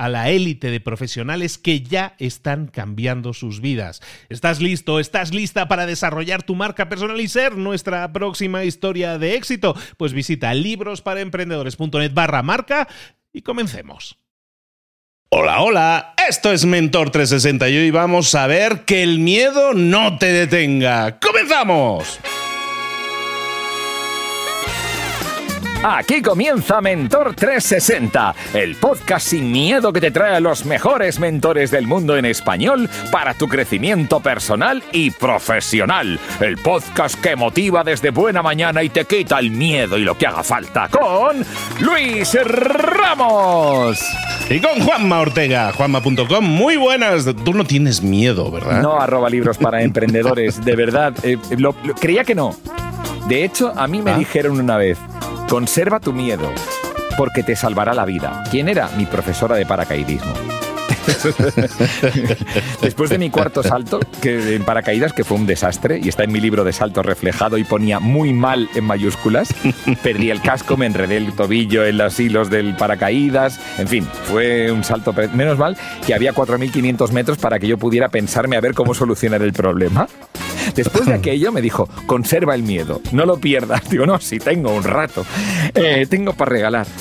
a la élite de profesionales que ya están cambiando sus vidas. ¿Estás listo? ¿Estás lista para desarrollar tu marca personal y ser nuestra próxima historia de éxito? Pues visita librosparaemprendedores.net barra marca y comencemos. Hola, hola, esto es Mentor 360 y hoy vamos a ver que el miedo no te detenga. ¡Comenzamos! Aquí comienza Mentor 360, el podcast sin miedo que te trae a los mejores mentores del mundo en español para tu crecimiento personal y profesional. El podcast que motiva desde buena mañana y te quita el miedo y lo que haga falta con Luis Ramos. Y con Juanma Ortega, juanma.com. Muy buenas. Tú no tienes miedo, ¿verdad? No arroba libros para emprendedores, de verdad. Eh, creía que no. De hecho, a mí me ¿Ah? dijeron una vez, Conserva tu miedo, porque te salvará la vida. ¿Quién era? Mi profesora de paracaidismo. Después de mi cuarto salto, que en paracaídas, que fue un desastre, y está en mi libro de salto reflejado y ponía muy mal en mayúsculas, perdí el casco, me enredé el tobillo en los hilos del paracaídas, en fin, fue un salto, menos mal que había 4.500 metros para que yo pudiera pensarme a ver cómo solucionar el problema. Después de aquello me dijo, conserva el miedo, no lo pierdas. Digo, no, sí, tengo un rato. Eh, tengo para regalar.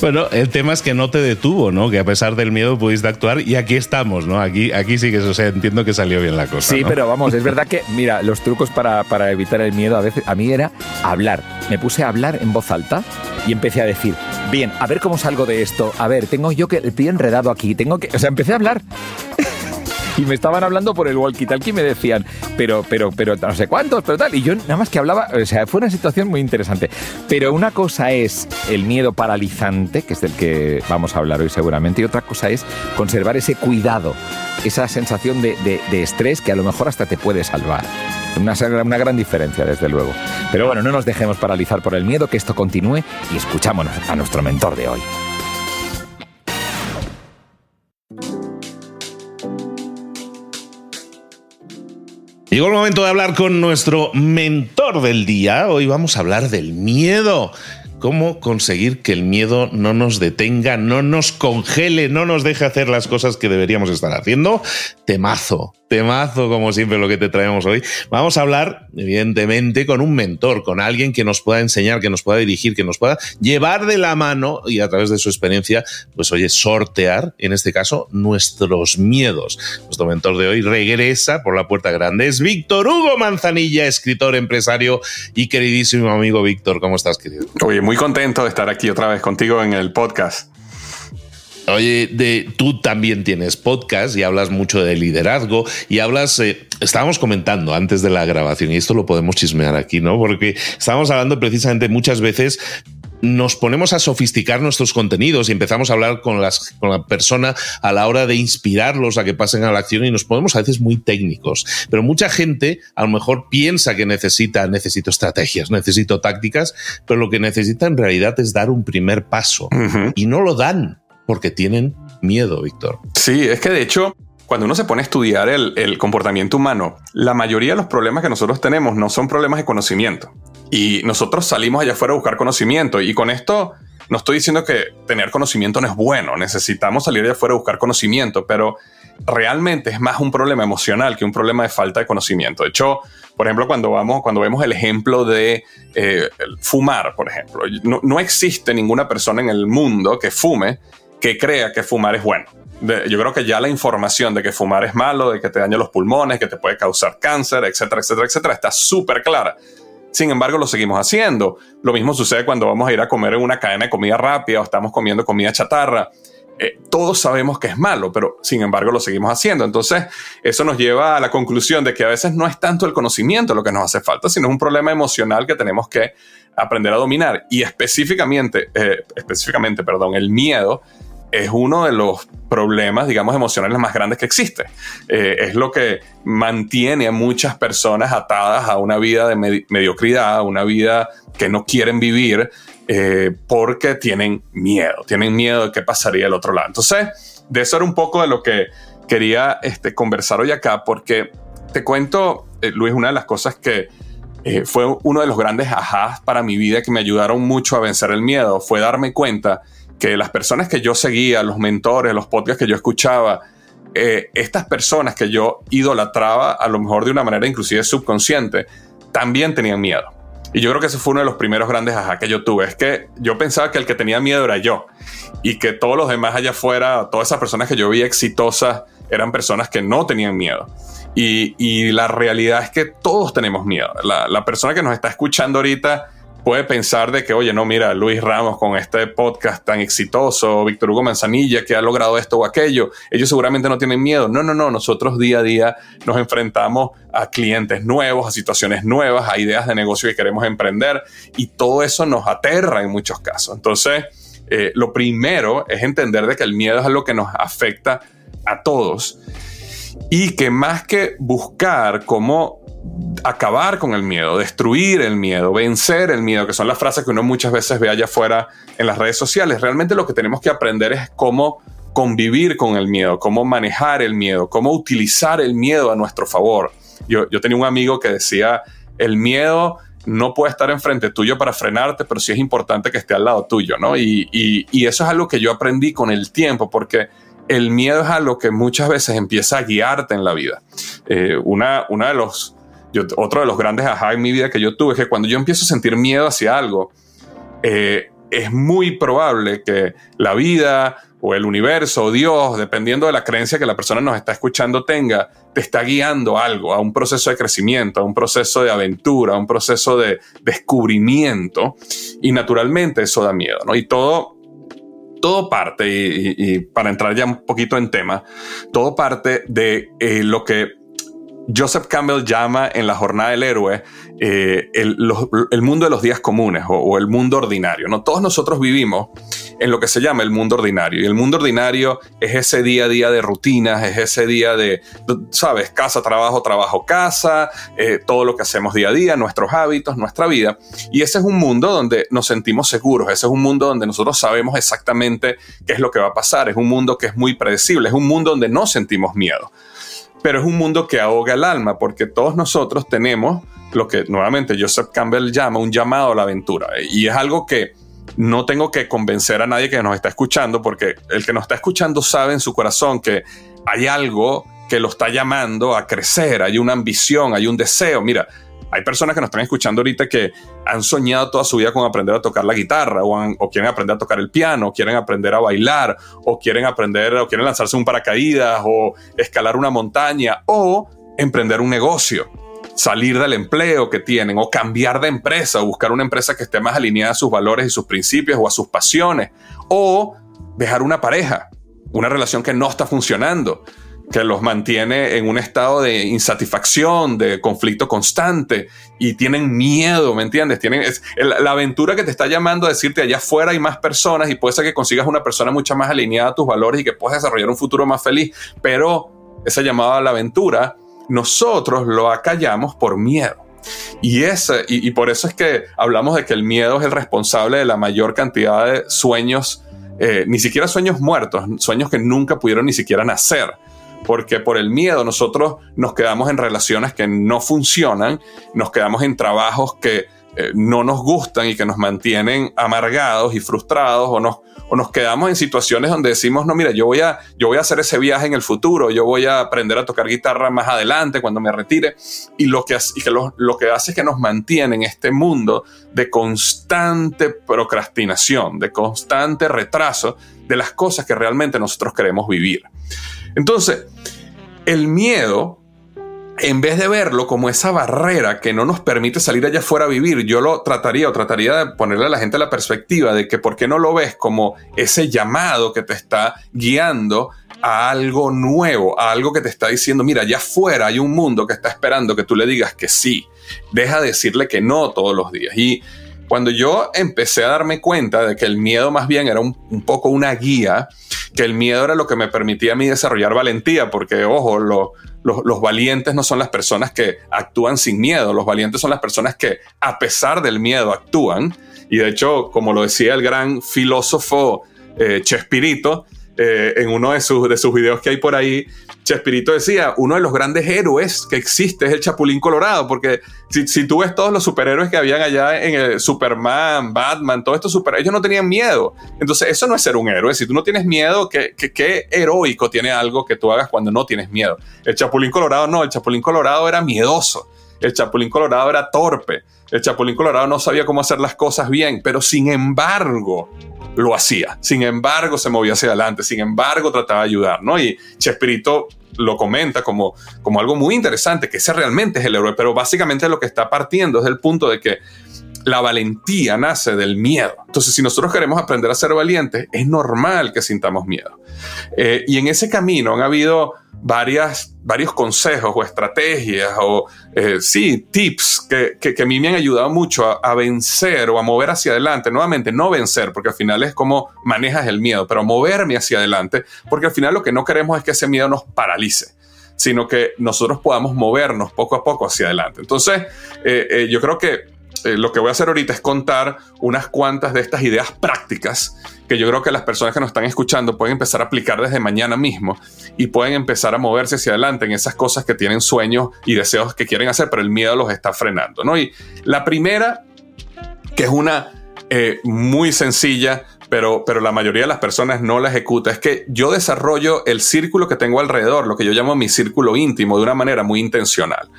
Bueno, el tema es que no te detuvo, ¿no? Que a pesar del miedo pudiste actuar y aquí estamos, ¿no? Aquí, aquí sí que, o sea, entiendo que salió bien la cosa. Sí, pero vamos, es verdad que, mira, los trucos para, para evitar el miedo a veces, a mí era hablar. Me puse a hablar en voz alta y empecé a decir, bien, a ver cómo salgo de esto, a ver, tengo yo que el pie enredado aquí, tengo que, o sea, empecé a hablar y me estaban hablando por el walkie-talkie y me decían, pero, pero, pero, no sé cuántos, pero tal. Y yo nada más que hablaba, o sea, fue una situación muy interesante. Pero una cosa es el miedo paralizante, que es del que vamos a hablar hoy seguramente, y otra cosa es conservar ese cuidado, esa sensación de, estrés que a lo mejor hasta te puede salvar. Una, una, gran diferencia, desde luego. Pero bueno, no nos dejemos paralizar por el miedo, que esto continúe y escuchámonos a nuestro mentor de hoy. Llegó el momento de hablar con nuestro mentor del día. Hoy vamos a hablar del miedo. ¿Cómo conseguir que el miedo no nos detenga, no nos congele, no nos deje hacer las cosas que deberíamos estar haciendo? Temazo, temazo como siempre lo que te traemos hoy. Vamos a hablar, evidentemente, con un mentor, con alguien que nos pueda enseñar, que nos pueda dirigir, que nos pueda llevar de la mano y a través de su experiencia, pues oye, sortear, en este caso, nuestros miedos. Nuestro mentor de hoy regresa por la puerta grande. Es Víctor Hugo Manzanilla, escritor, empresario y queridísimo amigo Víctor. ¿Cómo estás, querido? Oye, muy contento de estar aquí otra vez contigo en el podcast. Oye, de, tú también tienes podcast y hablas mucho de liderazgo y hablas, eh, estábamos comentando antes de la grabación y esto lo podemos chismear aquí, ¿no? Porque estábamos hablando precisamente muchas veces nos ponemos a sofisticar nuestros contenidos y empezamos a hablar con, las, con la persona a la hora de inspirarlos a que pasen a la acción y nos ponemos a veces muy técnicos. Pero mucha gente a lo mejor piensa que necesita, necesito estrategias, necesito tácticas, pero lo que necesita en realidad es dar un primer paso y no lo dan porque tienen miedo, Víctor. Sí, es que de hecho cuando uno se pone a estudiar el, el, comportamiento humano, la mayoría de los problemas que nosotros tenemos no son problemas de conocimiento. Y nosotros salimos allá afuera a buscar conocimiento. Y con esto no estoy diciendo que tener conocimiento no es bueno. Necesitamos salir allá afuera a buscar conocimiento, pero realmente es más un problema emocional que un problema de falta de conocimiento. De hecho, por ejemplo, cuando, vamos, cuando vemos el ejemplo de eh, fumar, por ejemplo, no, no existe ninguna persona en el mundo que fume que crea que fumar es bueno yo creo que ya la información de que fumar es malo, de que te daña los pulmones, que te puede causar cáncer, etcétera, etcétera, etcétera, está súper clara. Sin embargo, lo seguimos haciendo. Lo mismo sucede cuando vamos a ir a comer en una cadena de comida rápida o estamos comiendo comida chatarra. Eh, todos sabemos que es malo, pero sin embargo lo seguimos haciendo. Entonces, eso nos lleva a la conclusión de que a veces no es tanto el conocimiento lo que nos hace falta, sino un problema emocional que tenemos que aprender a dominar. Y específicamente, eh, específicamente, perdón, el miedo es uno de los problemas, digamos, emocionales más grandes que existe. Eh, es lo que mantiene a muchas personas atadas a una vida de mediocridad, a una vida que no quieren vivir eh, porque tienen miedo, tienen miedo de qué pasaría del otro lado. Entonces, de eso era un poco de lo que quería este, conversar hoy acá, porque te cuento, eh, Luis, una de las cosas que fue uno de los grandes ajás para mi vida que me ayudaron mucho a vencer el miedo, fue darme cuenta que las personas que yo seguía, los mentores, los podcasts que yo escuchaba, eh, estas personas que yo idolatraba, a lo mejor de una manera inclusive subconsciente, también tenían miedo. Y yo creo que ese fue uno de los primeros grandes ajá que yo tuve. Es que yo pensaba que el que tenía miedo era yo. Y que todos los demás allá afuera, todas esas personas que yo vi exitosas, eran personas que no tenían miedo. Y, la realidad es que todos tenemos miedo. La, la persona que nos está escuchando ahorita puede pensar de que, oye, no, mira, Luis Ramos con este podcast tan exitoso, Víctor Hugo Manzanilla que ha logrado esto o aquello, ellos seguramente no tienen miedo. No, no, no, nosotros día a día nos enfrentamos a clientes nuevos, a situaciones nuevas, a ideas de negocio que queremos emprender y todo eso nos aterra en muchos casos. Entonces, eh, lo primero es entender de que el miedo es algo que nos afecta a todos y que más que buscar cómo acabar con el miedo, destruir el miedo, vencer el miedo, que son las frases que uno muchas veces ve allá afuera en las redes sociales. Realmente lo que tenemos que aprender es cómo convivir con el miedo, cómo manejar el miedo, cómo utilizar el miedo a nuestro favor. Yo, tenía un amigo que decía, el miedo no puede estar enfrente tuyo para frenarte, pero sí es importante que esté al lado tuyo, ¿no? Y, eso es algo que yo aprendí con el tiempo, porque el miedo es algo que muchas veces empieza a guiarte en la vida. Eh, una, una de los otro de los grandes ajá en mi vida que yo tuve es que cuando yo empiezo a sentir miedo hacia algo, eh, es muy probable que la vida o el universo o Dios, dependiendo de la creencia que la persona nos está escuchando tenga, te está guiando algo, a un proceso de crecimiento, a un proceso de aventura, a un proceso de descubrimiento. Y naturalmente eso da miedo, ¿no? Y todo, todo parte, y, para entrar ya un poquito en tema, todo parte de eh, lo que Joseph Campbell llama en la jornada del héroe eh, el, mundo de los días comunes o, el mundo ordinario. ¿no? Todos nosotros vivimos en lo que se llama el mundo ordinario. Y el mundo ordinario es ese día a día de rutinas, es ese día de, sabes, casa, trabajo, trabajo, casa, eh, todo lo que hacemos día a día, nuestros hábitos, nuestra vida. Y ese es un mundo donde nos sentimos seguros, ese es un mundo donde nosotros sabemos exactamente qué es lo que va a pasar, es un mundo que es muy predecible, es un mundo donde no sentimos miedo pero es un mundo que ahoga el alma, porque todos nosotros tenemos lo que nuevamente Joseph Campbell llama un llamado a la aventura. Y es algo que no tengo que convencer a nadie que nos está escuchando, porque el que nos está escuchando sabe en su corazón que hay algo que lo está llamando a crecer, hay una ambición, hay un deseo. Mira, hay personas que nos están escuchando ahorita que han soñado toda su vida con aprender a tocar la guitarra o, quieren aprender a tocar el piano, o quieren aprender a bailar o quieren aprender o quieren lanzarse un paracaídas o escalar una montaña o emprender un negocio, salir del empleo que tienen o cambiar de empresa o buscar una empresa que esté más alineada a sus valores y sus principios o a sus pasiones o dejar una pareja, una relación que no está funcionando que los mantiene en un estado de insatisfacción, de conflicto constante y tienen miedo, ¿me entiendes? Tienen la aventura que te está llamando a decirte allá afuera hay más personas y puede ser que consigas una persona mucho más alineada a tus valores y que puedas desarrollar un futuro más feliz, pero esa llamada a la aventura nosotros lo acallamos por miedo. Y, ese, y, por eso es que hablamos de que el miedo es el responsable de la mayor cantidad de sueños, eh, ni siquiera sueños muertos, sueños que nunca pudieron ni siquiera nacer porque por el miedo nosotros nos quedamos en relaciones que no funcionan, nos quedamos en trabajos que eh, no nos gustan y que nos mantienen amargados y frustrados o nos, o nos quedamos en situaciones donde decimos, no, mira, yo voy, a, yo voy a hacer ese viaje en el futuro, yo voy a aprender a tocar guitarra más adelante cuando me retire y lo que, y que lo, lo que hace es que nos mantiene en este mundo de constante procrastinación, de constante retraso de las cosas que realmente nosotros queremos vivir. Entonces, el miedo, en vez de verlo como esa barrera que no nos permite salir allá afuera a vivir, yo lo trataría o trataría de ponerle a la gente la perspectiva de que por qué no lo ves como ese llamado que te está guiando a algo nuevo, a algo que te está diciendo, mira, allá afuera hay un mundo que está esperando que tú le digas que sí. Deja de decirle que no todos los días. Y cuando yo empecé a darme cuenta de que el miedo más bien era un, poco una guía, que el miedo era lo que me permitía a mí desarrollar valentía, porque ojo, los valientes no son las personas que actúan sin miedo, los valientes son las personas que a pesar del miedo actúan. Y de hecho, como lo decía el gran filósofo eh, Chespirito, eh, en uno de sus, de sus videos que hay por ahí, Chespirito decía, uno de los grandes héroes que existe es el Chapulín Colorado, porque si, si tú ves todos los superhéroes que habían allá en el Superman, Batman, todos estos superhéroes, ellos no tenían miedo. Entonces, eso no es ser un héroe. Si tú no tienes miedo, ¿qué, qué, qué heroico tiene algo que tú hagas cuando no tienes miedo? El Chapulín Colorado no, el Chapulín Colorado era miedoso. El Chapulín Colorado era torpe. El Chapulín Colorado no sabía cómo hacer las cosas bien, pero sin embargo, lo hacía. Sin embargo, se movía hacia adelante, sin embargo, trataba de ayudar, ¿no? Y Chespirito lo comenta como, como algo muy interesante, que ese realmente es el héroe, pero básicamente lo que está partiendo es del punto de que la valentía nace del miedo. Entonces, si nosotros queremos aprender a ser valientes, es normal que sintamos miedo. Eh, y en ese camino han habido varias, varios consejos o estrategias o, eh, sí, tips que, que, a mí me han ayudado mucho a, vencer o a mover hacia adelante. Nuevamente, no vencer, porque al final es como manejas el miedo, pero moverme hacia adelante, porque al final lo que no queremos es que ese miedo nos paralice sino que nosotros podamos movernos poco a poco hacia adelante. Entonces, eh, yo creo que eh, lo que voy a hacer ahorita es contar unas cuantas de estas ideas prácticas que yo creo que las personas que nos están escuchando pueden empezar a aplicar desde mañana mismo y pueden empezar a moverse hacia adelante en esas cosas que tienen sueños y deseos que quieren hacer, pero el miedo los está frenando, ¿no? Y la primera, que es una eh, muy sencilla, pero, pero la mayoría de las personas no la ejecuta. Es que yo desarrollo el círculo que tengo alrededor, lo que yo llamo mi círculo íntimo, de una manera muy intencional.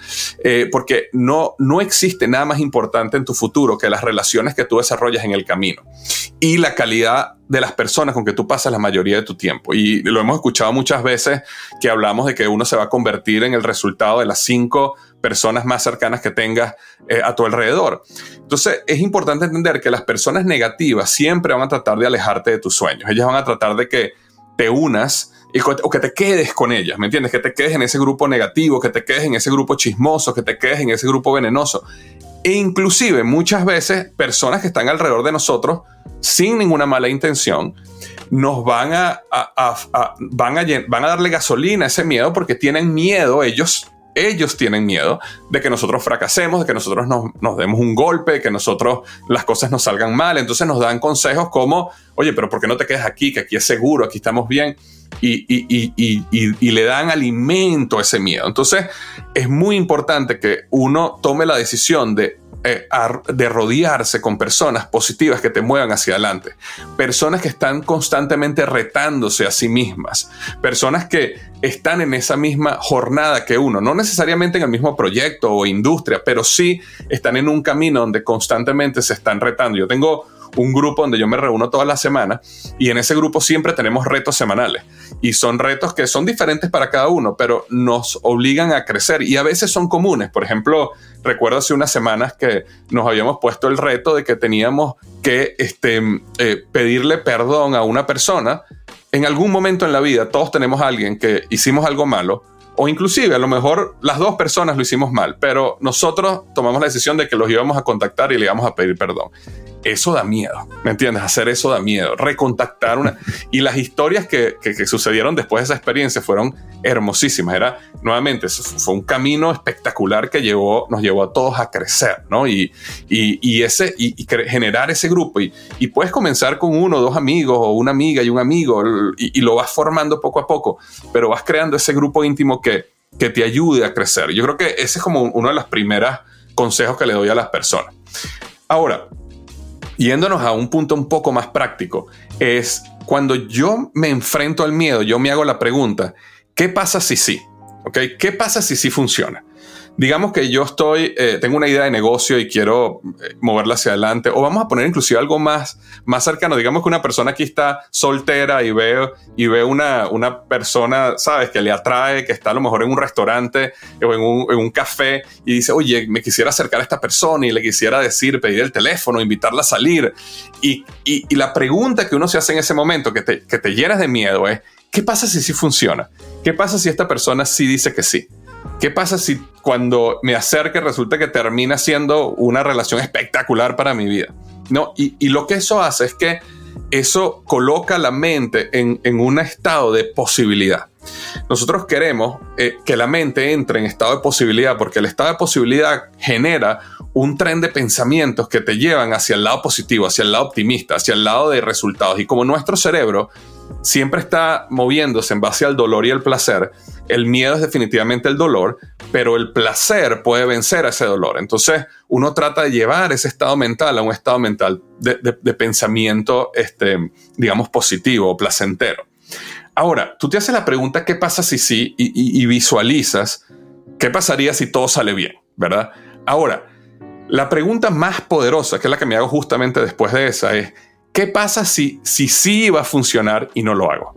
Eh, porque no, no existe nada más importante en tu futuro que las relaciones que tú desarrollas en el camino y la calidad de las personas con que tú pasas la mayoría de tu tiempo. Y lo hemos escuchado muchas veces que hablamos de que uno se va a convertir en el resultado de las cinco personas más cercanas que tengas eh, a tu alrededor. Entonces es importante entender que las personas negativas siempre van a tratar de alejarte de tus sueños. Ellas van a tratar de que te unas o que te quedes con ellas, ¿me entiendes? Que te quedes en ese grupo negativo, que te quedes en ese grupo chismoso, que te quedes en ese grupo venenoso. E inclusive muchas veces personas que están alrededor de nosotros sin ninguna mala intención nos van a, van a, van a darle gasolina a ese miedo porque tienen miedo ellos ellos tienen miedo de que nosotros fracasemos, de que nosotros nos, demos un golpe, de que nosotros las cosas nos salgan mal. Entonces nos dan consejos como, oye, pero ¿por qué no te quedas aquí? Que aquí es seguro, aquí estamos bien. Y, y, le dan alimento a ese miedo. Entonces es muy importante que uno tome la decisión de eh, de rodearse con personas positivas que te muevan hacia adelante, personas que están constantemente retándose a sí mismas, personas que están en esa misma jornada que uno, no necesariamente en el mismo proyecto o industria, pero sí están en un camino donde constantemente se están retando. Yo tengo un grupo donde yo me reúno toda la semana y en ese grupo siempre tenemos retos semanales y son retos que son diferentes para cada uno, pero nos obligan a crecer y a veces son comunes. Por ejemplo, recuerdo hace unas semanas que nos habíamos puesto el reto de que teníamos que este, eh, pedirle perdón a una persona en algún momento en la vida todos tenemos a alguien que hicimos algo malo o inclusive a lo mejor las dos personas lo hicimos mal, pero nosotros tomamos la decisión de que los íbamos a contactar y le íbamos a pedir perdón. Eso da miedo, ¿me entiendes? Hacer eso da miedo, recontactar una... Y las historias que, sucedieron después de esa experiencia fueron hermosísimas. Era, nuevamente, fue un camino espectacular que llevó, nos llevó a todos a crecer, ¿no? Y, y, ese, y, generar ese grupo. Y, y, puedes comenzar con uno dos amigos o una amiga y un amigo y, lo vas formando poco a poco, pero vas creando ese grupo íntimo que, que te ayude a crecer. Yo creo que ese es como uno de los primeros consejos que le doy a las personas. Ahora, yéndonos a un punto un poco más práctico, es cuando yo me enfrento al miedo, yo me hago la pregunta, ¿qué pasa si sí? ¿Qué pasa si sí funciona? Digamos que yo estoy, eh, tengo una idea de negocio y quiero eh, moverla hacia adelante, o vamos a poner inclusive algo más, más cercano, digamos que una persona aquí está soltera y ve, y ve una, una persona, sabes, que le atrae, que está a lo mejor en un restaurante o en un, en un café y dice, oye, me quisiera acercar a esta persona y le quisiera decir, pedir el teléfono, invitarla a salir. Y, y, la pregunta que uno se hace en ese momento, que te, que te llenas de miedo, es, ¿qué pasa si sí funciona? ¿Qué pasa si esta persona sí dice que sí? ¿Qué pasa si cuando me acerque resulta que termina siendo una relación espectacular para mi vida? ¿No? Y, lo que eso hace es que eso coloca la mente en, un estado de posibilidad. Nosotros queremos eh, que la mente entre en estado de posibilidad porque el estado de posibilidad genera un tren de pensamientos que te llevan hacia el lado positivo, hacia el lado optimista, hacia el lado de resultados. Y como nuestro cerebro siempre está moviéndose en base al dolor y el placer, el miedo es definitivamente el dolor, pero el placer puede vencer a ese dolor. Entonces, uno trata de llevar ese estado mental a un estado mental de, pensamiento, este, digamos, positivo o placentero. Ahora, tú te haces la pregunta, ¿qué pasa si sí? Y, y visualizas, ¿qué pasaría si todo sale bien? ¿Verdad? Ahora, la pregunta más poderosa, que es la que me hago justamente después de esa, es, ¿qué pasa si, si sí va a funcionar y no lo hago?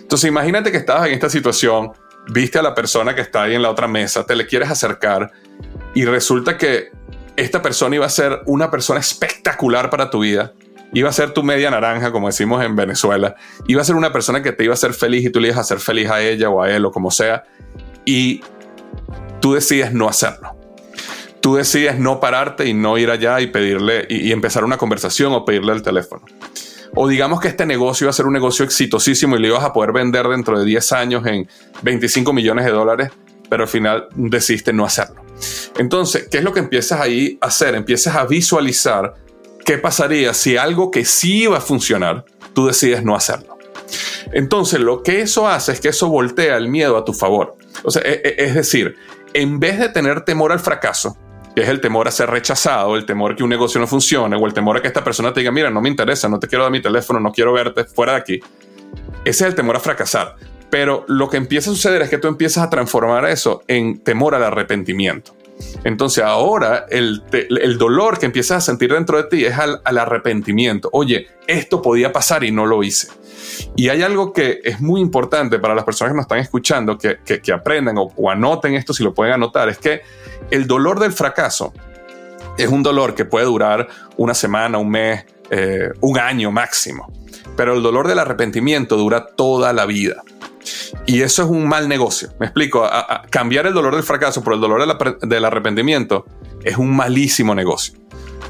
Entonces imagínate que estabas en esta situación, viste a la persona que está ahí en la otra mesa, te le quieres acercar y resulta que esta persona iba a ser una persona espectacular para tu vida, iba a ser tu media naranja, como decimos en Venezuela, iba a ser una persona que te iba a hacer feliz y tú le ibas a hacer feliz a ella o a él o como sea, y tú decides no hacerlo. Tú decides no pararte y no ir allá y pedirle y, empezar una conversación o pedirle el teléfono o digamos que este negocio iba a ser un negocio exitosísimo y lo ibas a poder vender dentro de 10 años en 25 millones de dólares, pero al final decidiste no hacerlo. Entonces, ¿qué es lo que empiezas ahí a hacer? Empiezas a visualizar qué pasaría si algo que sí iba a funcionar, tú decides no hacerlo. Entonces, lo que eso hace es que eso voltea el miedo a tu favor. O sea, e, e, es decir, en vez de tener temor al fracaso, que es el temor a ser rechazado, el temor que un negocio no funcione, o el temor a que esta persona te diga, mira, no me interesa, no te quiero dar mi teléfono, no quiero verte fuera de aquí. Ese es el temor a fracasar. Pero lo que empieza a suceder es que tú empiezas a transformar eso en temor al arrepentimiento. Entonces ahora el, dolor que empiezas a sentir dentro de ti es al, arrepentimiento. Oye, esto podía pasar y no lo hice. Y hay algo que es muy importante para las personas que nos están escuchando, que, aprendan o, anoten esto si lo pueden anotar, es que el dolor del fracaso es un dolor que puede durar una semana, un mes, eh, un año máximo. Pero el dolor del arrepentimiento dura toda la vida. Y eso es un mal negocio. Me explico, cambiar el dolor del fracaso por el dolor del arrepentimiento es un malísimo negocio.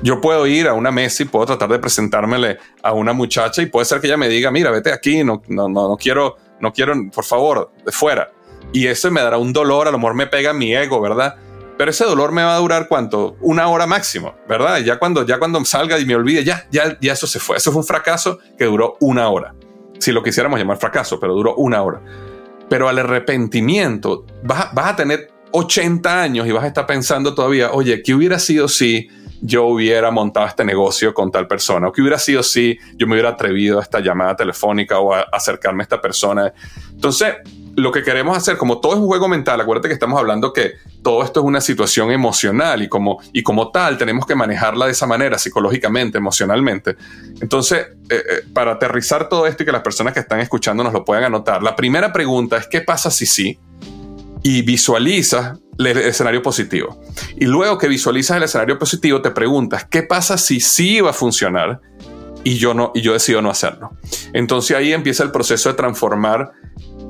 Yo puedo ir a una mesa y puedo tratar de presentármele a una muchacha y puede ser que ella me diga, mira, vete aquí, no, no, no, quiero, no quiero, por favor, de fuera. Y eso me dará un dolor, a lo mejor me pega mi ego, ¿verdad? Pero ese dolor me va a durar cuánto? Una hora máximo, ¿verdad? Ya cuando, ya cuando salga y me olvide, ya, ya, ya eso se fue. Eso fue un fracaso que duró una hora. Si lo quisiéramos llamar fracaso, pero duró una hora. Pero al arrepentimiento, vas, a tener 80 años y vas a estar pensando todavía, oye, ¿qué hubiera sido si yo hubiera montado este negocio con tal persona? ¿O qué hubiera sido si yo me hubiera atrevido a esta llamada telefónica o a acercarme a esta persona? Entonces, lo que queremos hacer, como todo es un juego mental, acuérdate que estamos hablando que todo esto es una situación emocional y como, y como tal tenemos que manejarla de esa manera, psicológicamente, emocionalmente. Entonces, eh, eh, para aterrizar todo esto y que las personas que están escuchando nos lo puedan anotar, la primera pregunta es, ¿qué pasa si sí? Y visualizas el escenario positivo. Y luego que visualizas el escenario positivo, te preguntas, ¿qué pasa si sí va a funcionar? y yo no y yo decido no hacerlo. Entonces ahí empieza el proceso de transformar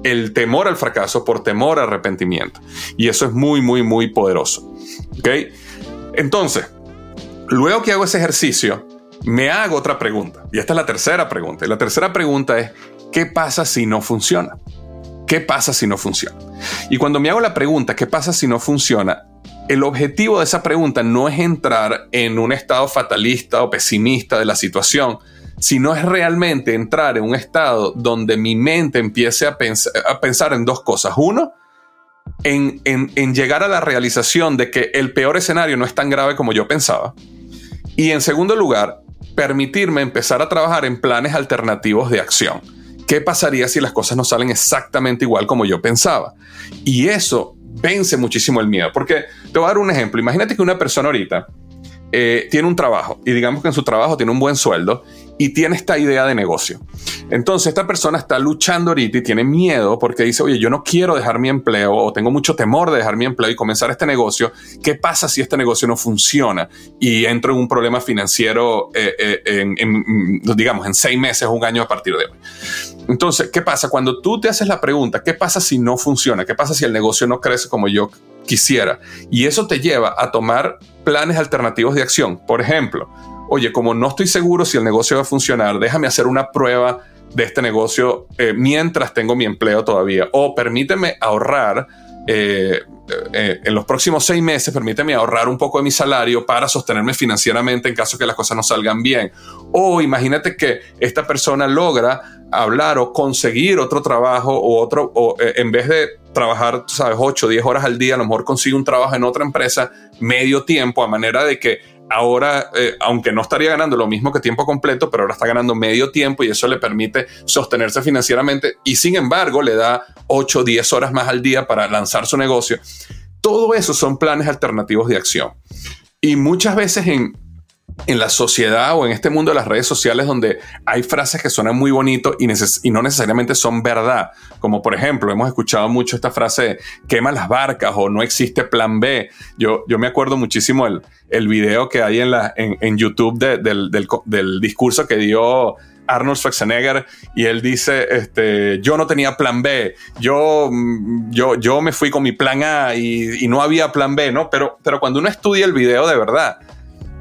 el temor al fracaso por temor al arrepentimiento. Y eso es muy, muy, muy poderoso. ¿Ok? Entonces, luego que hago ese ejercicio, me hago otra pregunta. Y esta es la tercera pregunta. Y la tercera pregunta es, ¿qué pasa si no funciona? ¿Qué pasa si no funciona? Y cuando me hago la pregunta, ¿qué pasa si no funciona? El objetivo de esa pregunta no es entrar en un estado fatalista o pesimista de la situación, sino es realmente entrar en un estado donde mi mente empiece a, pensar en dos cosas. Uno, en, en, llegar a la realización de que el peor escenario no es tan grave como yo pensaba. Y en segundo lugar, permitirme empezar a trabajar en planes alternativos de acción. ¿Qué pasaría si las cosas no salen exactamente igual como yo pensaba? Y eso vence muchísimo el miedo. Porque te voy a dar un ejemplo. Imagínate que una persona ahorita eh, tiene un trabajo y digamos que en su trabajo tiene un buen sueldo y tiene esta idea de negocio. Entonces esta persona está luchando ahorita y tiene miedo porque dice, oye, yo no quiero dejar mi empleo o tengo mucho temor de dejar mi empleo y comenzar este negocio. ¿Qué pasa si este negocio no funciona y entro en un problema financiero, eh, eh, en, digamos, en seis meses, un año a partir de hoy? Entonces, ¿qué pasa? Cuando tú te haces la pregunta, ¿qué pasa si no funciona? ¿Qué pasa si el negocio no crece como yo quisiera? Y eso te lleva a tomar planes alternativos de acción. Por ejemplo, oye, como no estoy seguro si el negocio va a funcionar, déjame hacer una prueba de este negocio eh, mientras tengo mi empleo todavía. O permíteme ahorrar eh, eh, en los próximos seis meses, permíteme ahorrar un poco de mi salario para sostenerme financieramente en caso que las cosas no salgan bien. O imagínate que esta persona logra hablar o conseguir otro trabajo o otro, o en vez de trabajar, sabes, 8 o 10 horas al día, a lo mejor consigue un trabajo en otra empresa medio tiempo, a manera de que ahora, eh, aunque no estaría ganando lo mismo que tiempo completo, pero ahora está ganando medio tiempo y eso le permite sostenerse financieramente y sin embargo le da 8 o 10 horas más al día para lanzar su negocio. Todo eso son planes alternativos de acción. Y muchas veces en, en la sociedad o en este mundo de las redes sociales donde hay frases que suenan muy bonito y, no necesariamente son verdad. Como por ejemplo, hemos escuchado mucho esta frase, quema las barcas o no existe plan B. Yo, yo me acuerdo muchísimo el, el video que hay en, la, en, YouTube del, del, discurso que dio Arnold Schwarzenegger y él dice, este, yo no tenía plan B, yo, yo, yo me fui con mi plan A y, y no había plan B, ¿no? Pero, pero cuando uno estudia el video de verdad,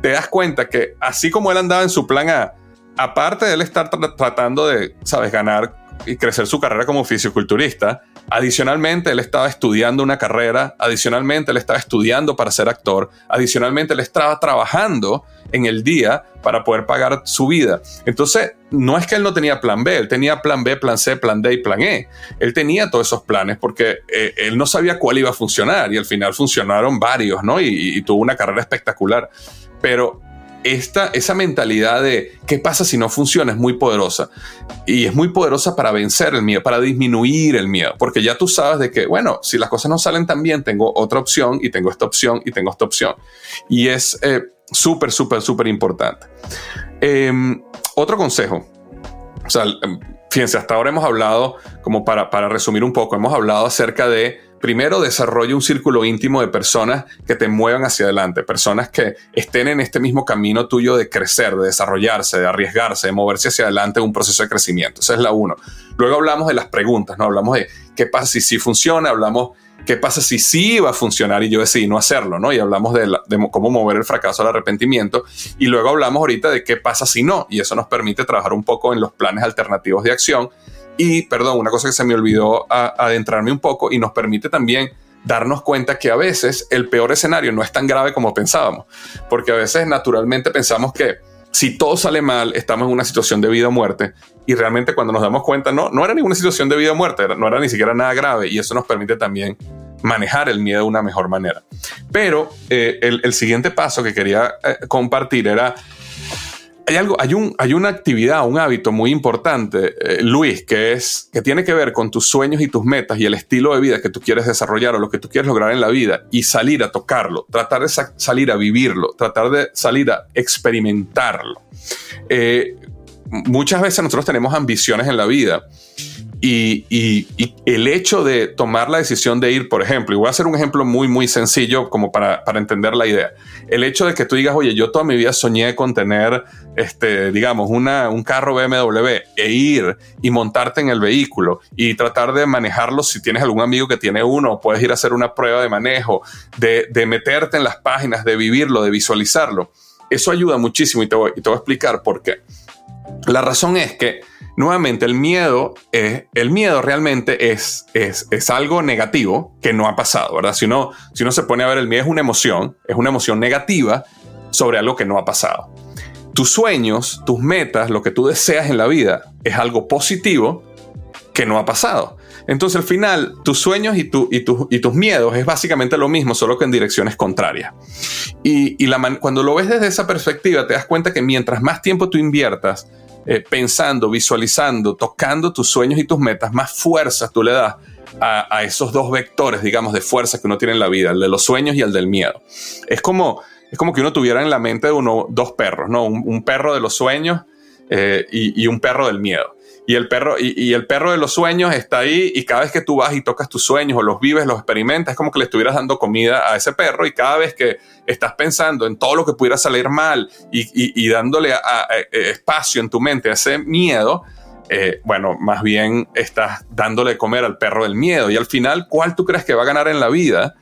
te das cuenta que así como él andaba en su plan A, aparte de él estar tratando de, sabes, ganar y crecer su carrera como fisioculturista, adicionalmente él estaba estudiando una carrera, adicionalmente él estaba estudiando para ser actor, adicionalmente él estaba trabajando en el día para poder pagar su vida. Entonces, no es que él no tenía plan B, él tenía plan B, plan C, plan D y plan E. Él tenía todos esos planes porque eh, él no sabía cuál iba a funcionar y al final funcionaron varios, ¿no? y tuvo una carrera espectacular pero esta, esa mentalidad de qué pasa si no funciona es muy poderosa. Y es muy poderosa para vencer el miedo, para disminuir el miedo. Porque ya tú sabes de que, bueno, si las cosas no salen tan bien, tengo otra opción y tengo esta opción y tengo esta opción. Y es eh, súper, súper, súper importante. Em, otro consejo. Em, fíjense, hasta ahora hemos hablado, como para, para resumir un poco, hemos hablado acerca de primero desarrolla un círculo íntimo de personas que te muevan hacia adelante, personas que estén en este mismo camino tuyo de crecer, de desarrollarse, de arriesgarse, de moverse hacia adelante en un proceso de crecimiento. Esa es la uno. Luego hablamos de las preguntas, ¿no? Hablamos de qué pasa si sí funciona, hablamos qué pasa si sí va a funcionar y yo decidí no hacerlo, ¿no? Y hablamos de, de, cómo mover el fracaso al arrepentimiento y luego hablamos ahorita de qué pasa si no y eso nos permite trabajar un poco en los planes alternativos de acción y, perdón, una cosa que se me olvidó adentrarme un poco y nos permite también darnos cuenta que a veces el peor escenario no es tan grave como pensábamos, porque a veces naturalmente pensamos que si todo sale mal, estamos en una situación de vida o muerte, y realmente cuando nos damos cuenta, no, no era ninguna situación de vida o muerte, no era ni siquiera nada grave, y eso nos permite también manejar el miedo de una mejor manera. Pero eh, el, siguiente paso que quería eh, compartir era hay algo, hay, un, hay una actividad, un hábito muy importante, eh, Luis, que es que tiene que ver con tus sueños y tus metas y el estilo de vida que tú quieres desarrollar o lo que tú quieres lograr en la vida y salir a tocarlo, tratar de salir a vivirlo, tratar de salir a experimentarlo. Eh, muchas veces nosotros tenemos ambiciones en la vida Y, el hecho de tomar la decisión de ir, por ejemplo, y voy a hacer un ejemplo muy, muy sencillo como para, entender la idea. El hecho de que tú digas, oye, yo toda mi vida soñé con tener, este, digamos, una, un carro BMW e ir y montarte en el vehículo y tratar de manejarlo si tienes algún amigo que tiene uno, puedes ir a hacer una prueba de manejo, de, de meterte en las páginas, de vivirlo, de visualizarlo. Eso ayuda muchísimo y te y te voy a explicar por qué. La razón es que nuevamente el miedo, es, el miedo realmente es, es, es, algo negativo que no ha pasado, ¿verdad? Si uno, si uno se pone a ver el miedo es una emoción, es una emoción negativa sobre algo que no ha pasado. Tus sueños, tus metas, lo que tú deseas en la vida es algo positivo que no ha pasado. Entonces al final tus sueños y, tu, y, y, tus miedos es básicamente lo mismo, solo que en direcciones contrarias. Y, y la cuando lo ves desde esa perspectiva te das cuenta que mientras más tiempo tú inviertas eh, pensando, visualizando, tocando tus sueños y tus metas, más fuerza tú le das a, esos dos vectores, digamos, de fuerza que uno tiene en la vida, el de los sueños y el del miedo. Es como, es como que uno tuviera en la mente de uno dos perros, ¿no? Un, perro de los sueños eh, y un perro del miedo. Y el perro, y, el perro de los sueños está ahí y cada vez que tú vas y tocas tus sueños o los vives, los experimentas, es como que le estuvieras dando comida a ese perro y cada vez que estás pensando en todo lo que pudiera salir mal y, dándole espacio en tu mente a ese miedo, eh, bueno, más bien estás dándole comer al perro del miedo. Y al final, ¿cuál tú crees que va a ganar en la vida?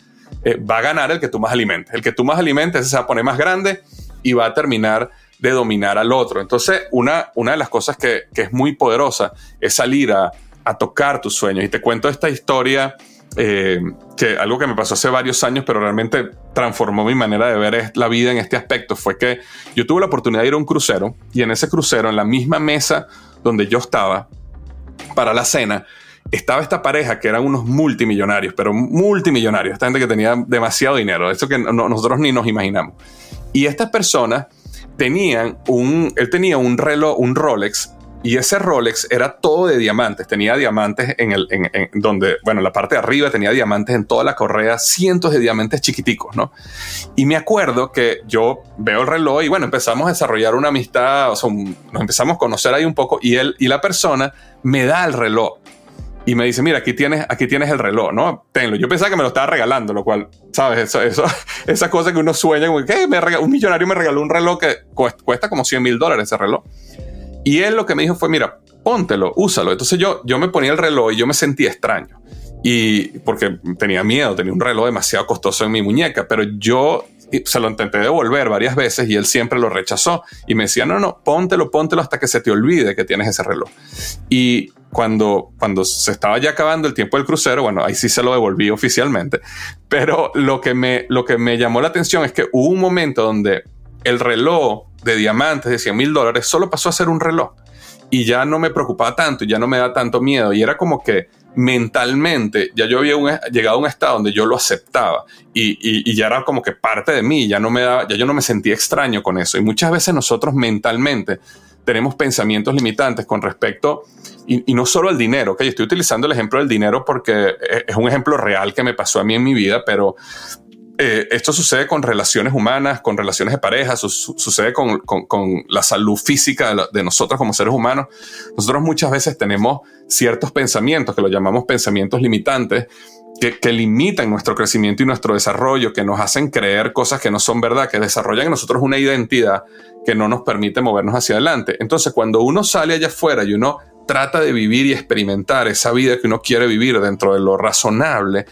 Eh, va a ganar el que tú más alimentes. El que tú más alimentes se va a poner más grande y va a terminar de dominar al otro. Entonces, una, una de las cosas que, es muy poderosa es salir a, tocar tus sueños. Y te cuento esta historia, eh, que algo que me pasó hace varios años, pero realmente transformó mi manera de ver la vida en este aspecto, fue que yo tuve la oportunidad de ir a un crucero y en ese crucero, en la misma mesa donde yo estaba para la cena, estaba esta pareja que eran unos multimillonarios, pero multimillonarios, esta gente que tenía demasiado dinero, eso que nosotros ni nos imaginamos. Y estas personas tenían un, él tenía un reloj, un Rolex, y ese Rolex era todo de diamantes. Tenía diamantes en el, en, donde, bueno, la parte de arriba tenía diamantes en toda la correa, cientos de diamantes chiquiticos, ¿no? Y me acuerdo que yo veo el reloj y bueno, empezamos a desarrollar una amistad, o sea, nos empezamos a conocer ahí un poco y él y la persona me da el reloj y me dice, mira, aquí tienes, aquí tienes el reloj, ¿no? Tenlo. Yo pensaba que me lo estaba regalando, lo cual, ¿sabes? Eso, eso, esa cosa que uno sueña, como que me un millonario me regaló un reloj que cuesta, como 100 mil dólares ese reloj. Y él lo que me dijo fue, mira, póntelo, úsalo. Entonces yo, yo me ponía el reloj y yo me sentía extraño. Y porque tenía miedo, tenía un reloj demasiado costoso en mi muñeca, pero yo se lo intenté devolver varias veces y él siempre lo rechazó y me decía, no, no, póntelo, póntelo hasta que se te olvide que tienes ese reloj. Y cuando, cuando se estaba ya acabando el tiempo del crucero, bueno, ahí sí se lo devolví oficialmente, pero lo que me, lo que me llamó la atención es que hubo un momento donde el reloj de diamantes de 100 mil dólares solo pasó a ser un reloj. Y ya no me preocupaba tanto, ya no me da tanto miedo. Y era como que mentalmente ya yo había llegado a un estado donde yo lo aceptaba. Y, ya era como que parte de mí, ya no me daba, ya yo no me sentía extraño con eso. Y muchas veces nosotros mentalmente tenemos pensamientos limitantes con respecto, y, no solo al dinero, que estoy utilizando el ejemplo del dinero porque es un ejemplo real que me pasó a mí en mi vida, pero eh, esto sucede con relaciones humanas, con relaciones de pareja, sucede con, la salud física de, nosotros como seres humanos. Nosotros muchas veces tenemos ciertos pensamientos que lo llamamos pensamientos limitantes, que, limitan nuestro crecimiento y nuestro desarrollo, que nos hacen creer cosas que no son verdad, que desarrollan en nosotros una identidad que no nos permite movernos hacia adelante. Entonces, cuando uno sale allá afuera y uno trata de vivir y experimentar esa vida que uno quiere vivir dentro de lo razonable,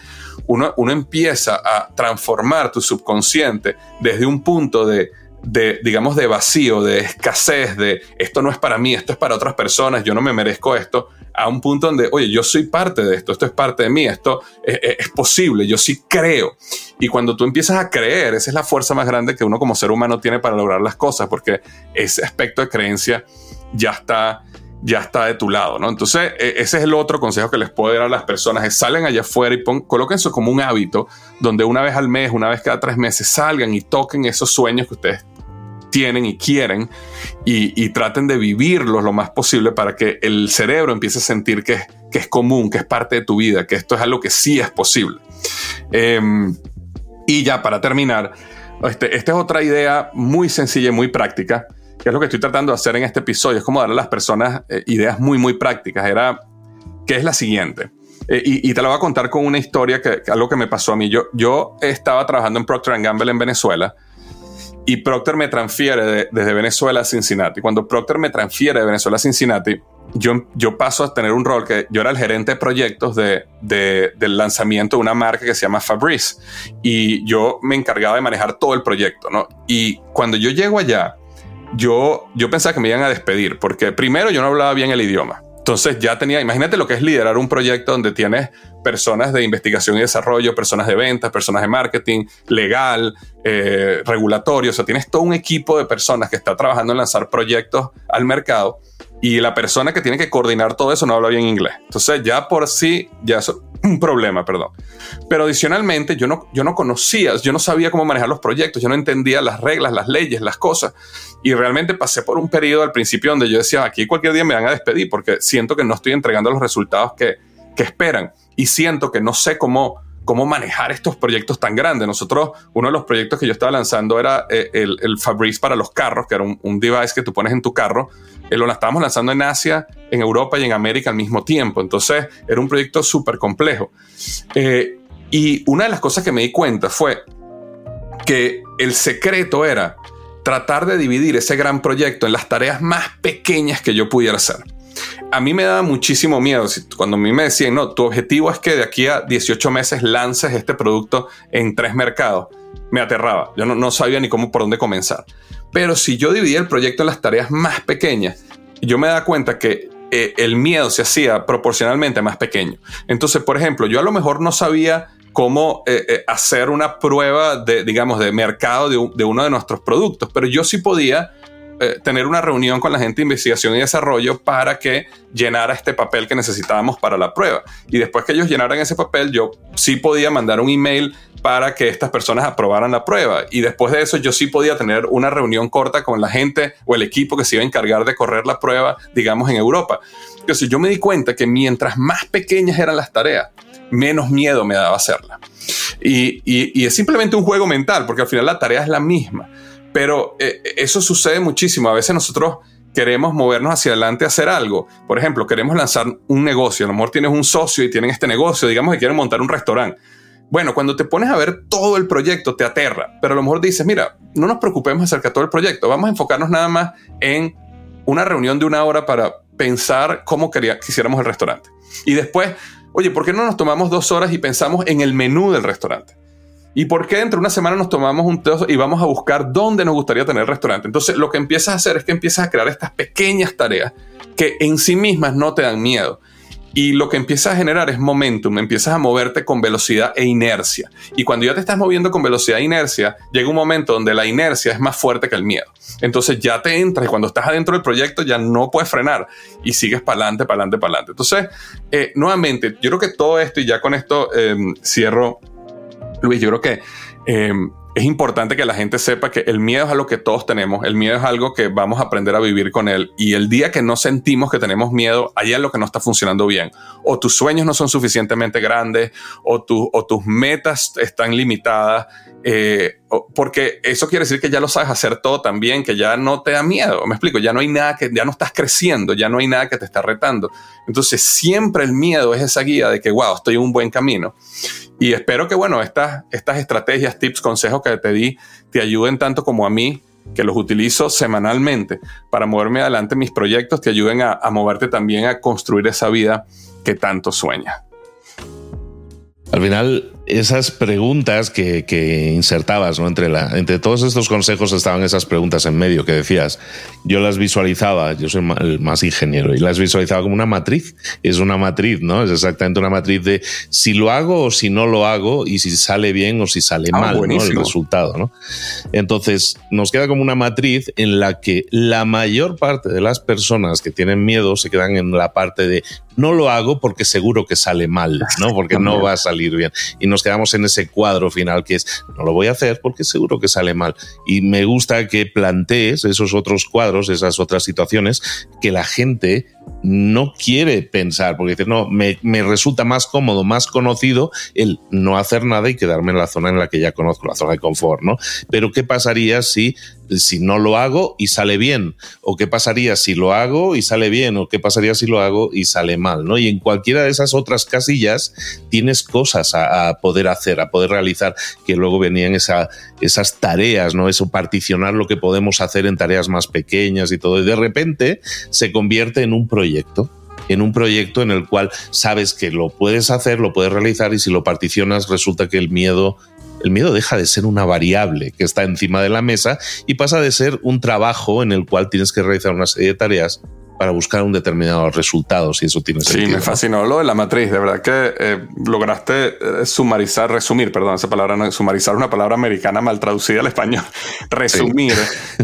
uno, uno empieza a transformar tu subconsciente desde un punto de, de, digamos, de vacío, de escasez, de esto no es para mí, esto es para otras personas, yo no me merezco esto, a un punto donde, oye, yo soy parte de esto, esto es parte de mí, esto es, posible, yo sí creo. Y cuando tú empiezas a creer, esa es la fuerza más grande que uno como ser humano tiene para lograr las cosas, porque ese aspecto de creencia ya está, ya está de tu lado, ¿no? Entonces, e, ese es el otro consejo que les puedo dar a las personas, es salen allá afuera y pon, coloquen eso como un hábito, donde una vez al mes, una vez cada tres meses, salgan y toquen esos sueños que ustedes tienen y quieren y, traten de vivirlos lo más posible para que el cerebro empiece a sentir que, que es común, que es parte de tu vida, que esto es algo que sí es posible. Em, y ya para terminar, este, esta es otra idea muy sencilla y muy práctica, que es lo que estoy tratando de hacer en este episodio, es como darle a las personas eh, ideas muy, muy prácticas. Era que es la siguiente. Eh, y, te la voy a contar con una historia, que, algo que me pasó a mí. Yo, yo estaba trabajando en Procter Gamble en Venezuela y Procter me transfiere desde Venezuela a Cincinnati. Cuando Procter me transfiere de Venezuela a Cincinnati, yo, yo paso a tener un rol que yo era el gerente de proyectos de, del lanzamiento de una marca que se llama Fabrice y yo me encargaba de manejar todo el proyecto, ¿no? Y cuando yo llego allá, yo, yo pensaba que me iban a despedir porque primero yo no hablaba bien el idioma. Entonces ya tenía, imagínate lo que es liderar un proyecto donde tienes personas de investigación y desarrollo, personas de ventas, personas de marketing, legal, eh, regulatorio, o sea, tienes todo un equipo de personas que está trabajando en lanzar proyectos al mercado y la persona que tiene que coordinar todo eso no habla bien inglés. Entonces ya por sí, ya es un problema, perdón. Pero adicionalmente yo no, yo no conocía, yo no sabía cómo manejar los proyectos, yo no entendía las reglas, las leyes, las cosas. Y realmente pasé por un periodo al principio donde yo decía, aquí cualquier día me van a despedir porque siento que no estoy entregando los resultados que, que esperan. Y siento que no sé cómo cómo manejar estos proyectos tan grandes. Nosotros, uno de los proyectos que yo estaba lanzando era eh, el, el Fabrice para los carros, que era un, un, device que tú pones en tu carro eh, lo estábamos lanzando en Asia, en Europa y en América al mismo tiempo. Entonces era un proyecto súper complejo. Eh, y una de las cosas que me di cuenta fue que el secreto era tratar de dividir ese gran proyecto en las tareas más pequeñas que yo pudiera hacer. A mí me daba muchísimo miedo cuando a mí me decían, no, tu objetivo es que de aquí a 18 meses lances este producto en tres mercados. Me aterraba, yo no, sabía ni cómo por dónde comenzar. Pero si yo dividía el proyecto en las tareas más pequeñas, yo me da cuenta que eh, el miedo se hacía proporcionalmente más pequeño. Entonces, por ejemplo, yo a lo mejor no sabía cómo eh, eh, hacer una prueba de, digamos, de mercado de, uno de nuestros productos, pero yo sí podía eh, tener una reunión con la gente de investigación y desarrollo para que llenara este papel que necesitábamos para la prueba. Y después que ellos llenaran ese papel, yo sí podía mandar un email para que estas personas aprobaran la prueba. Y después de eso, yo sí podía tener una reunión corta con la gente o el equipo que se iba a encargar de correr la prueba, digamos, en Europa. Entonces yo me di cuenta que mientras más pequeñas eran las tareas, menos miedo me daba hacerla. Y, y es simplemente un juego mental, porque al final la tarea es la misma. Pero eh, eso sucede muchísimo. A veces nosotros queremos movernos hacia adelante a hacer algo. Por ejemplo, queremos lanzar un negocio. A lo mejor tienes un socio y tienen este negocio, digamos que quieren montar un restaurante. Bueno, cuando te pones a ver todo el proyecto, te aterra. Pero a lo mejor dices, mira, no nos preocupemos acerca de todo el proyecto. Vamos a enfocarnos nada más en una reunión de una hora para pensar cómo quería, quisiéramos el restaurante. Y después, oye, ¿por qué no nos tomamos dos horas y pensamos en el menú del restaurante? ¿Y por qué dentro de una semana nos tomamos un trozo y vamos a buscar dónde nos gustaría tener restaurante? Entonces, lo que empiezas a hacer es que empiezas a crear estas pequeñas tareas que en sí mismas no te dan miedo. Y lo que empiezas a generar es momentum, empiezas a moverte con velocidad e inercia. Y cuando ya te estás moviendo con velocidad e inercia, llega un momento donde la inercia es más fuerte que el miedo. Entonces ya te entras y cuando estás adentro del proyecto ya no puedes frenar y sigues para adelante, para adelante, para adelante. Entonces, eh, nuevamente, yo creo que todo esto, y ya con esto eh, cierro Luis, yo creo que eh, es importante que la gente sepa que el miedo es algo que todos tenemos, el miedo es algo que vamos a aprender a vivir con él y el día que no sentimos que tenemos miedo, allá es lo que no está funcionando bien. O tus sueños no son suficientemente grandes o, o tus metas están limitadas eh, porque eso quiere decir que ya lo sabes hacer todo también, que ya no te da miedo. Me explico, ya no hay nada que, ya no estás creciendo, ya no hay nada que te está retando. Entonces, siempre el miedo es esa guía de que, wow, estoy en un buen camino. Y espero que, bueno, estas, estas estrategias, tips, consejos que te di te ayuden tanto como a mí, que los utilizo semanalmente para moverme adelante mis proyectos, te ayuden a, a moverte también a construir esa vida que tanto sueñas. Al final, esas preguntas que, que insertabas, ¿no? Entre, la, entre todos estos consejos estaban esas preguntas en medio que decías. Yo las visualizaba, yo soy el más ingeniero, y las visualizaba como una matriz. Es una matriz, ¿no? Es exactamente una matriz de si lo hago o si no lo hago, y si sale bien o si sale ah, mal, ¿no? El resultado, ¿no? Entonces, nos queda como una matriz en la que la mayor parte de las personas que tienen miedo se quedan en la parte de no lo hago porque seguro que sale mal, ¿no? Porque no va a salir bien. Y nos quedamos en ese cuadro final que es, no lo voy a hacer porque seguro que sale mal. Y me gusta que plantees esos otros cuadros, esas otras situaciones que la gente no quiere pensar, porque dice, no, me, me, resulta más cómodo, más conocido el no hacer nada y quedarme en la zona en la que ya conozco, la zona de confort, ¿no? Pero ¿qué pasaría si si no lo hago y sale bien? ¿O qué pasaría si lo hago y sale bien? ¿O qué pasaría si lo hago y sale mal? ¿no? Y en cualquiera de esas otras casillas tienes cosas a, poder hacer, a poder realizar, que luego venían esa, esas tareas, ¿no? Eso particionar lo que podemos hacer en tareas más pequeñas y todo. Y de repente se convierte en un proyecto en un proyecto en el cual sabes que lo puedes hacer, lo puedes realizar y si lo particionas resulta que el miedo el miedo deja de ser una variable que está encima de la mesa y pasa de ser un trabajo en el cual tienes que realizar una serie de tareas para buscar un determinado resultado, si eso tiene sentido. Sí, me fascinó lo de la matriz, de verdad que eh, lograste eh, sumarizar, resumir, perdón, esa palabra no sumarizar una palabra americana mal traducida al español, resumir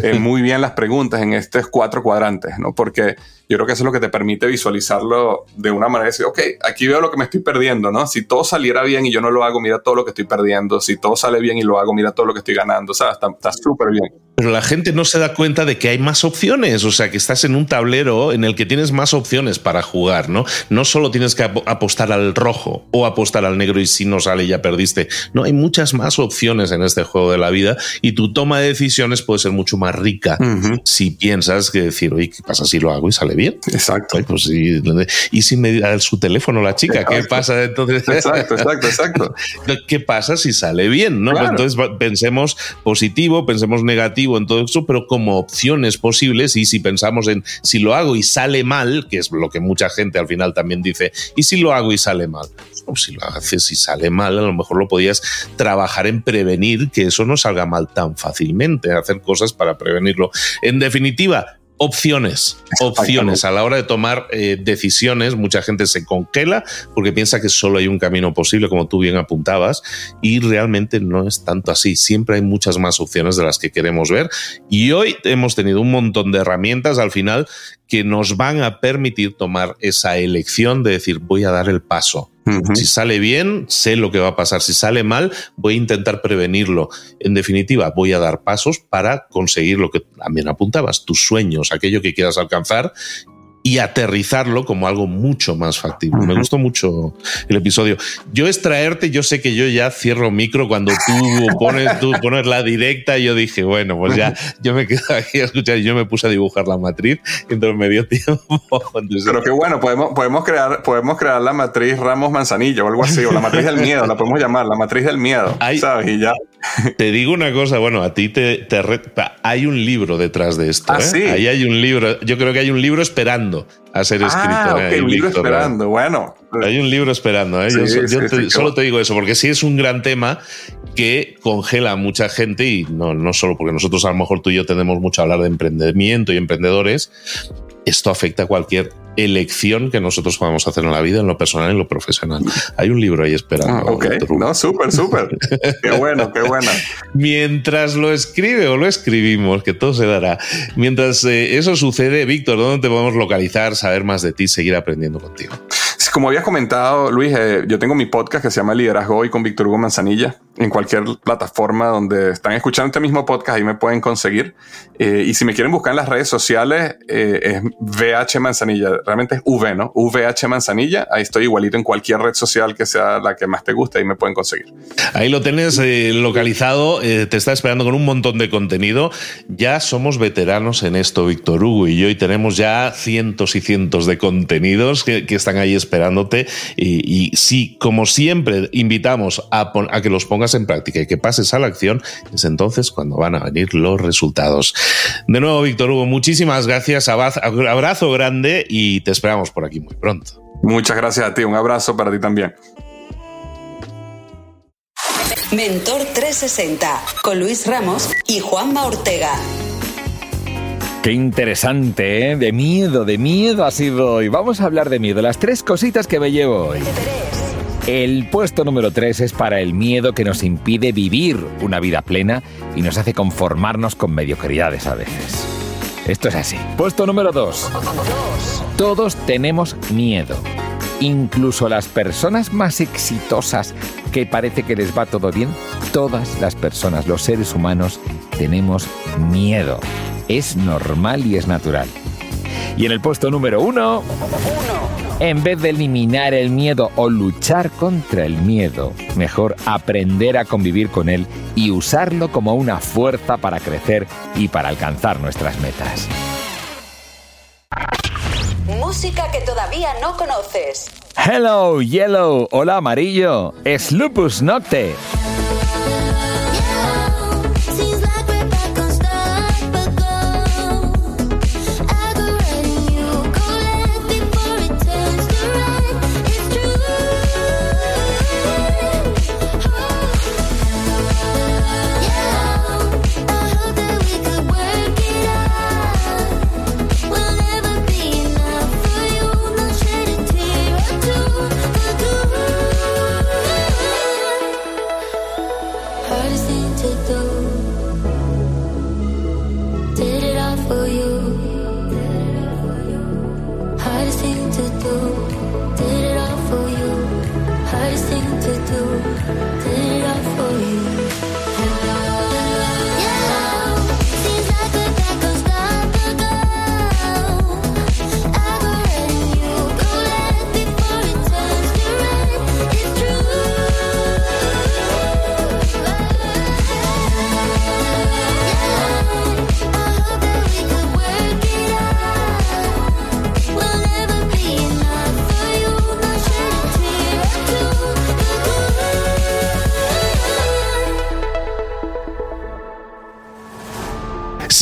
eh, muy bien las preguntas en estos cuatro cuadrantes, ¿no? Porque yo creo que eso es lo que te permite visualizarlo de una manera y decir, ok, aquí veo lo que me estoy perdiendo, ¿no? Si todo saliera bien y yo no lo hago, mira todo lo que estoy perdiendo. Si todo sale bien y lo hago, mira todo lo que estoy ganando. O sea, está súper bien. Pero la gente no se da cuenta de que hay más opciones, o sea, que estás en un tablero en el que tienes más opciones para jugar, ¿no? No solo tienes que apostar al rojo o apostar al negro y si no sale ya perdiste. No, hay muchas más opciones en este juego de la vida y tu toma de decisiones puede ser mucho más rica si piensas que decir, oye, ¿qué pasa si lo hago y sale bien? Exacto. pues, y, si me da su teléfono la chica, ¿qué pasa entonces? Exacto, exacto, exacto. ¿Qué pasa si sale bien? ¿no? Entonces pensemos positivo, pensemos negativo en todo eso, pero como opciones posibles y si pensamos en si lo hago y sale mal, que es lo que mucha gente al final también dice, ¿y si lo hago y sale mal? Si lo haces y sale mal, a lo mejor lo podías trabajar en prevenir que eso no salga mal tan fácilmente, hacer cosas para prevenirlo. En definitiva, opciones, opciones. A la hora de tomar eh, decisiones, mucha gente se congela porque piensa que solo hay un camino posible, como tú bien apuntabas, y realmente no es tanto así. Siempre hay muchas más opciones de las que queremos ver. Y hoy hemos tenido un montón de herramientas al final que nos van a permitir tomar esa elección de decir, voy a dar el paso si sale bien, sé lo que va a pasar. Si sale mal, voy a intentar prevenirlo. En definitiva, voy a dar pasos para conseguir lo que también apuntabas, tus sueños, aquello que quieras alcanzar y aterrizarlo como algo mucho más factible. Me gustó mucho el episodio. Yo extraerte, yo sé que yo ya cierro micro cuando tú pones, tú pones la directa y yo dije, bueno, pues ya yo me quedo aquí a escuchar y yo me puse a dibujar la matriz, entonces me dio tiempo. Pero qué bueno, podemos, podemos, crear, podemos crear la matriz Ramos Manzanillo o algo así, o la matriz del miedo, la podemos llamar, la matriz del miedo, ¿sabes? Y ya. Te digo una cosa, bueno, a ti te, te hay un libro detrás de esto. ¿Ah, ¿eh? sí? Ahí hay un libro, yo creo que hay un libro esperando a ser escrito. Ah, ¿eh? un libro esperando, bueno. Hay un libro esperando, ¿eh? yo, solo te digo eso, porque sí es un gran tema que congela a mucha gente y no, no solo porque nosotros a lo mejor tú y yo tenemos mucho a hablar de emprendimiento y emprendedores, esto afecta a cualquier elección que nosotros podamos hacer en la vida, en lo personal y en lo profesional. Hay un libro ahí esperando. Ah, ok, no, súper, súper. qué bueno, qué bueno. Mientras lo escribe o lo escribimos, que todo se dará. Mientras eh, eso sucede, Víctor, ¿dónde te podemos localizar, saber más de ti, seguir aprendiendo contigo? Como habías comentado, Luis, eh, yo tengo mi podcast que se llama Liderazgo Hoy con Víctor Hugo Manzanilla. En cualquier plataforma donde están escuchando este mismo podcast, ahí me pueden conseguir. Eh, y si me quieren buscar en las redes sociales, es VH Manzanilla realmente es V, ¿no? VH Manzanilla. Ahí estoy igualito en cualquier red social que sea la que más te guste, ahí me pueden conseguir. Ahí lo tienes eh, localizado, eh, te está esperando con un montón de contenido. Ya somos veteranos en esto, Víctor Hugo y yo, y tenemos ya cientos y cientos de contenidos que, están ahí esperándote. Y, sí, como siempre, invitamos a, a que los pongas en práctica y que pases a la acción, es entonces cuando van a venir los resultados. De nuevo, Víctor Hugo, muchísimas gracias, abrazo grande y y te esperamos por aquí muy pronto. Muchas gracias a ti, un abrazo para ti también. Mentor 360 con Luis Ramos y Juanma Ortega. Qué interesante, ¿eh? De miedo, de miedo ha sido hoy. Vamos a hablar de miedo, las tres cositas que me llevo hoy. El puesto número 3 es para el miedo que nos impide vivir una vida plena y nos hace conformarnos con mediocridades a veces. Esto es así. Puesto número 2. Todos tenemos miedo. Incluso las personas más exitosas que parece que les va todo bien, todas las personas, los seres humanos, tenemos miedo. Es normal y es natural. Y en el puesto número 1... En vez de eliminar el miedo o luchar contra el miedo, mejor aprender a convivir con él y usarlo como una fuerza para crecer y para alcanzar nuestras metas. Música que todavía no conoces. Hello, Yellow. Hola, amarillo. Es Lupus Nocte. nothing to do.